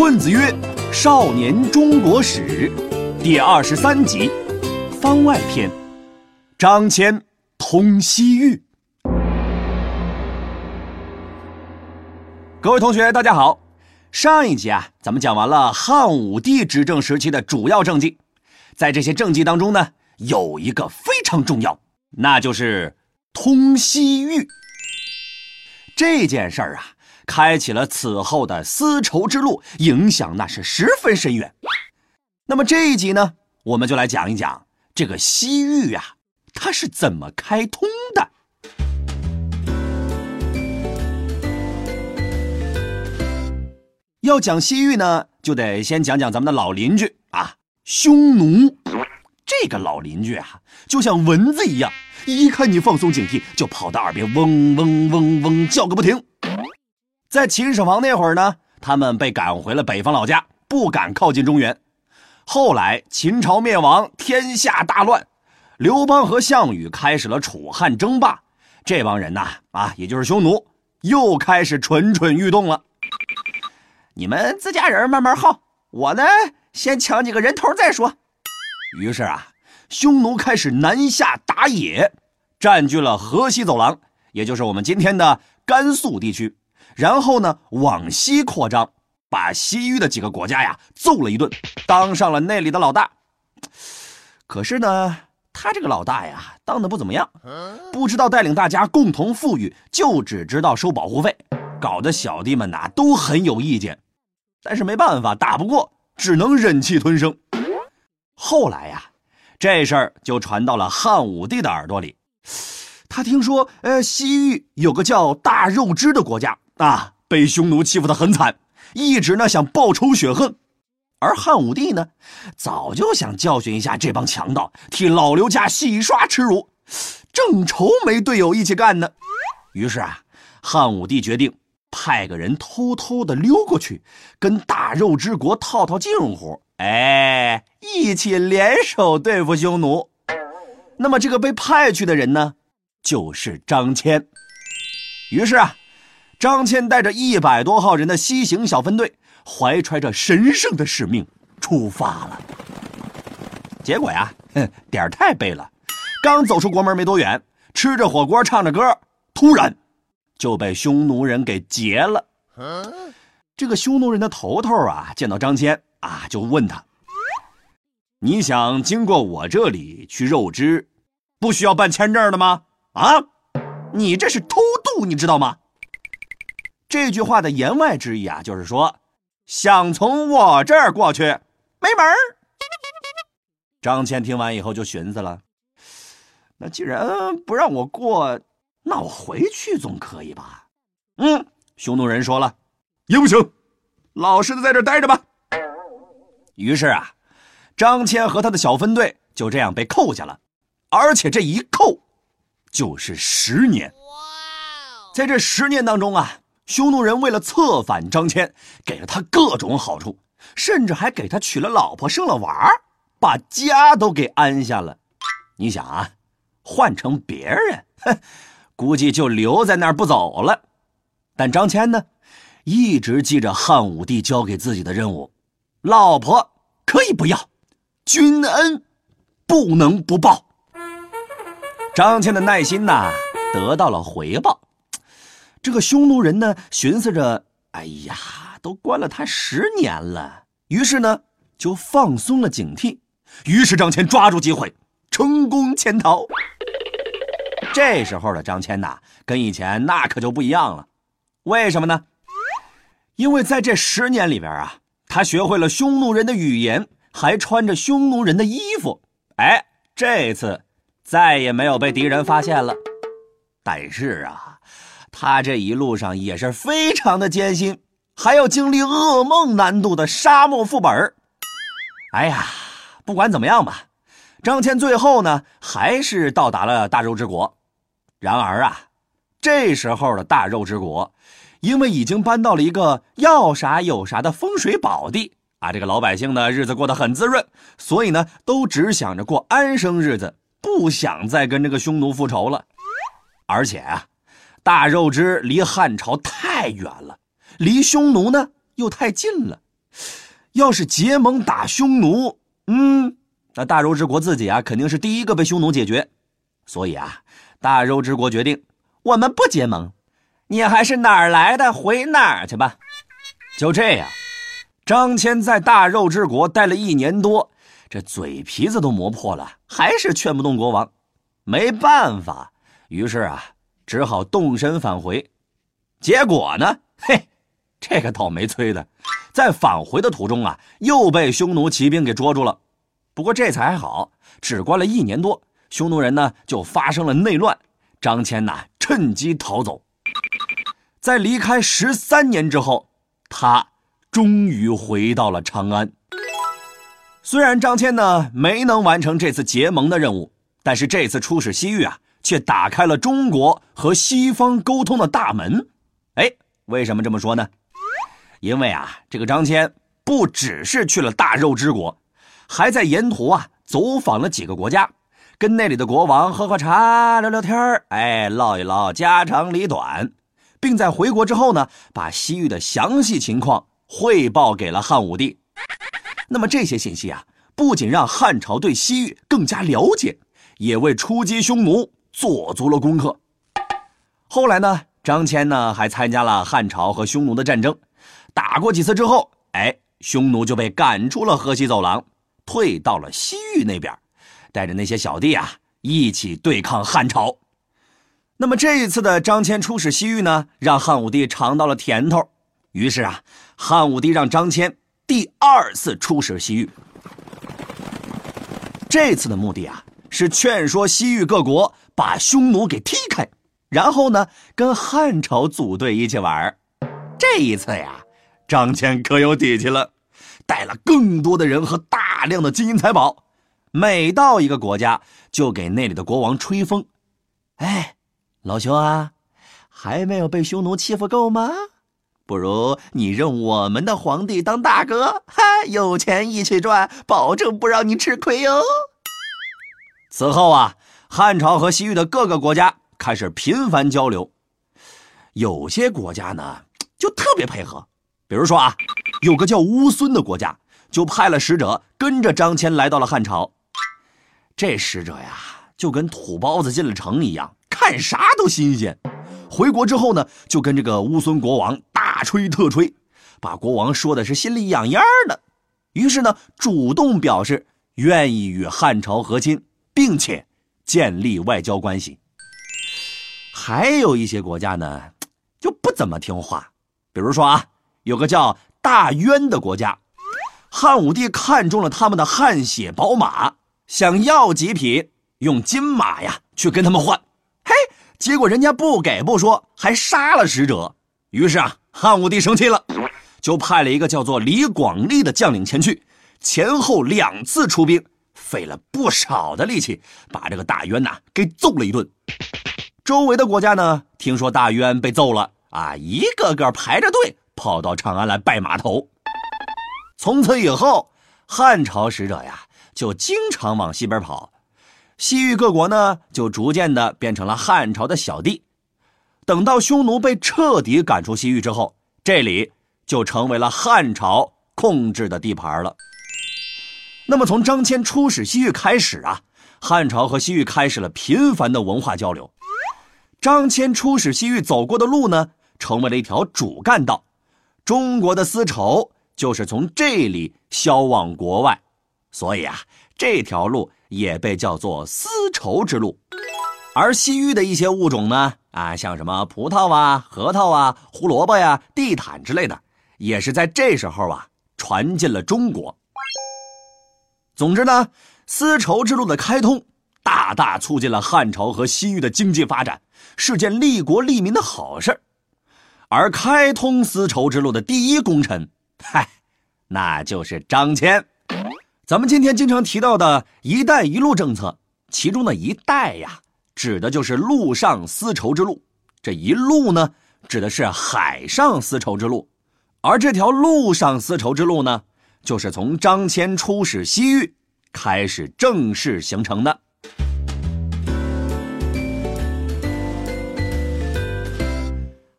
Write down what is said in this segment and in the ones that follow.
混子曰：“少年中国史，第二十三集，番外篇，张骞通西域。”各位同学，大家好。上一集啊，咱们讲完了汉武帝执政时期的主要政绩，在这些政绩当中呢，有一个非常重要，那就是通西域。这件事儿啊。开启了此后的丝绸之路，影响那是十分深远。那么这一集呢，我们就来讲一讲这个西域啊，它是怎么开通的。要讲西域呢，就得先讲讲咱们的老邻居啊，匈奴。这个老邻居啊，就像蚊子一样，一看你放松警惕，就跑到耳边嗡嗡嗡嗡叫个不停。在秦始皇那会儿呢，他们被赶回了北方老家，不敢靠近中原。后来秦朝灭亡，天下大乱，刘邦和项羽开始了楚汉争霸。这帮人呐，啊，也就是匈奴，又开始蠢蠢欲动了。你们自家人慢慢耗，我呢，先抢几个人头再说。于是啊，匈奴开始南下打野，占据了河西走廊，也就是我们今天的甘肃地区。然后呢，往西扩张，把西域的几个国家呀揍了一顿，当上了那里的老大。可是呢，他这个老大呀，当的不怎么样，不知道带领大家共同富裕，就只知道收保护费，搞得小弟们呐都很有意见。但是没办法，打不过，只能忍气吞声。后来呀，这事儿就传到了汉武帝的耳朵里，他听说，呃，西域有个叫大肉之的国家。啊，被匈奴欺负的很惨，一直呢想报仇雪恨，而汉武帝呢，早就想教训一下这帮强盗，替老刘家洗刷耻辱，正愁没队友一起干呢。于是啊，汉武帝决定派个人偷偷的溜过去，跟大肉之国套套近乎，哎，一起联手对付匈奴。那么这个被派去的人呢，就是张骞。于是啊。张骞带着一百多号人的西行小分队，怀揣着神圣的使命出发了。结果呀，哼，点儿太背了。刚走出国门没多远，吃着火锅唱着歌，突然就被匈奴人给劫了。这个匈奴人的头头啊，见到张骞啊，就问他：“你想经过我这里去肉汁，不需要办签证的吗？啊，你这是偷渡，你知道吗？”这句话的言外之意啊，就是说，想从我这儿过去，没门儿。张骞听完以后就寻思了，那既然不让我过，那我回去总可以吧？嗯，匈奴人说了，也不行，老实的在这待着吧。于是啊，张骞和他的小分队就这样被扣下了，而且这一扣就是十年。在这十年当中啊。匈奴人为了策反张骞，给了他各种好处，甚至还给他娶了老婆，生了娃儿，把家都给安下了。你想啊，换成别人，哼，估计就留在那儿不走了。但张骞呢，一直记着汉武帝交给自己的任务：老婆可以不要，君恩不能不报。张骞的耐心呐，得到了回报。这个匈奴人呢，寻思着，哎呀，都关了他十年了，于是呢，就放松了警惕。于是张骞抓住机会，成功潜逃。这时候的张骞呐，跟以前那可就不一样了。为什么呢？因为在这十年里边啊，他学会了匈奴人的语言，还穿着匈奴人的衣服。哎，这次再也没有被敌人发现了。但是啊。他这一路上也是非常的艰辛，还要经历噩梦难度的沙漠副本哎呀，不管怎么样吧，张骞最后呢还是到达了大肉之国。然而啊，这时候的大肉之国，因为已经搬到了一个要啥有啥的风水宝地啊，这个老百姓呢日子过得很滋润，所以呢都只想着过安生日子，不想再跟这个匈奴复仇了。而且啊。大肉之离汉朝太远了，离匈奴呢又太近了，要是结盟打匈奴，嗯，那大肉之国自己啊，肯定是第一个被匈奴解决。所以啊，大肉之国决定，我们不结盟，你还是哪儿来的回哪儿去吧。就这样，张骞在大肉之国待了一年多，这嘴皮子都磨破了，还是劝不动国王。没办法，于是啊，只好动身返回。结果呢，嘿，这个倒霉催的，在返回的途中啊，又被匈奴骑兵给捉住了。不过这才还好，只关了一年多。匈奴人呢，就发生了内乱，张骞呐趁机逃走。在离开十三年之后，他终于回到了长安。虽然张骞呢没能完成这次结盟的任务，但是这次出使西域啊，却打开了中国和西方沟通的大门。哎，为什么这么说呢？因为啊，这个张骞不只是去了大肉之国，还在沿途啊走访了几个国家。跟那里的国王喝喝茶、聊聊天哎，唠一唠家长里短，并在回国之后呢，把西域的详细情况汇报给了汉武帝。那么这些信息啊，不仅让汉朝对西域更加了解，也为出击匈奴做足了功课。后来呢，张骞呢还参加了汉朝和匈奴的战争，打过几次之后，哎，匈奴就被赶出了河西走廊，退到了西域那边。带着那些小弟啊，一起对抗汉朝。那么这一次的张骞出使西域呢，让汉武帝尝到了甜头。于是啊，汉武帝让张骞第二次出使西域。这次的目的啊，是劝说西域各国把匈奴给踢开，然后呢，跟汉朝组队一起玩。这一次呀，张骞可有底气了，带了更多的人和大量的金银财宝。每到一个国家，就给那里的国王吹风。哎，老兄啊，还没有被匈奴欺负够吗？不如你认我们的皇帝当大哥，哈，有钱一起赚，保证不让你吃亏哟。此后啊，汉朝和西域的各个国家开始频繁交流。有些国家呢，就特别配合，比如说啊，有个叫乌孙的国家，就派了使者跟着张骞来到了汉朝。这使者呀，就跟土包子进了城一样，看啥都新鲜。回国之后呢，就跟这个乌孙国王大吹特吹，把国王说的是心里痒痒的。于是呢，主动表示愿意与汉朝和亲，并且建立外交关系。还有一些国家呢，就不怎么听话。比如说啊，有个叫大渊的国家，汉武帝看中了他们的汗血宝马。想要几匹用金马呀去跟他们换，嘿，结果人家不给不说，还杀了使者。于是啊，汉武帝生气了，就派了一个叫做李广利的将领前去，前后两次出兵，费了不少的力气，把这个大渊呐给揍了一顿。周围的国家呢，听说大渊被揍了啊，一个个排着队跑到长安来拜码头。从此以后，汉朝使者呀。就经常往西边跑，西域各国呢就逐渐的变成了汉朝的小弟。等到匈奴被彻底赶出西域之后，这里就成为了汉朝控制的地盘了。那么从张骞出使西域开始啊，汉朝和西域开始了频繁的文化交流。张骞出使西域走过的路呢，成为了一条主干道，中国的丝绸就是从这里销往国外。所以啊，这条路也被叫做丝绸之路，而西域的一些物种呢，啊，像什么葡萄啊、核桃啊、胡萝卜呀、地毯之类的，也是在这时候啊传进了中国。总之呢，丝绸之路的开通，大大促进了汉朝和西域的经济发展，是件利国利民的好事而开通丝绸之路的第一功臣，嗨，那就是张骞。咱们今天经常提到的一带一路政策，其中的一带呀，指的就是陆上丝绸之路；这一路呢，指的是海上丝绸之路。而这条陆上丝绸之路呢，就是从张骞出使西域开始正式形成的。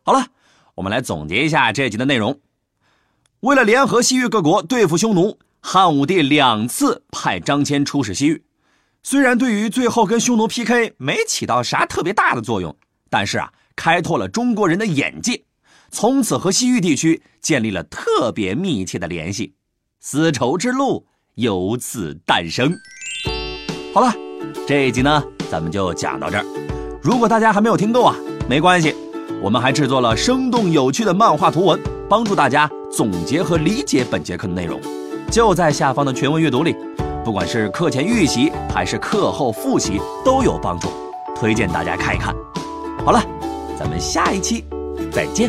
好了，我们来总结一下这集的内容。为了联合西域各国对付匈奴，汉武帝两次派张骞出使西域。虽然对于最后跟匈奴 PK 没起到啥特别大的作用，但是啊，开拓了中国人的眼界，从此和西域地区建立了特别密切的联系，丝绸之路由此诞生。好了，这一集呢，咱们就讲到这儿。如果大家还没有听够啊，没关系，我们还制作了生动有趣的漫画图文，帮助大家总结和理解本节课的内容，就在下方的全文阅读里。不管是课前预习还是课后复习都有帮助，推荐大家看一看。好了，咱们下一期再见。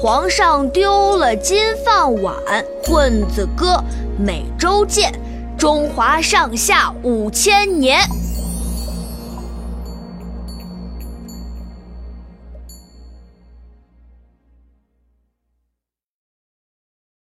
皇上丢了金饭碗。混子哥，每周见，中华上下五千年。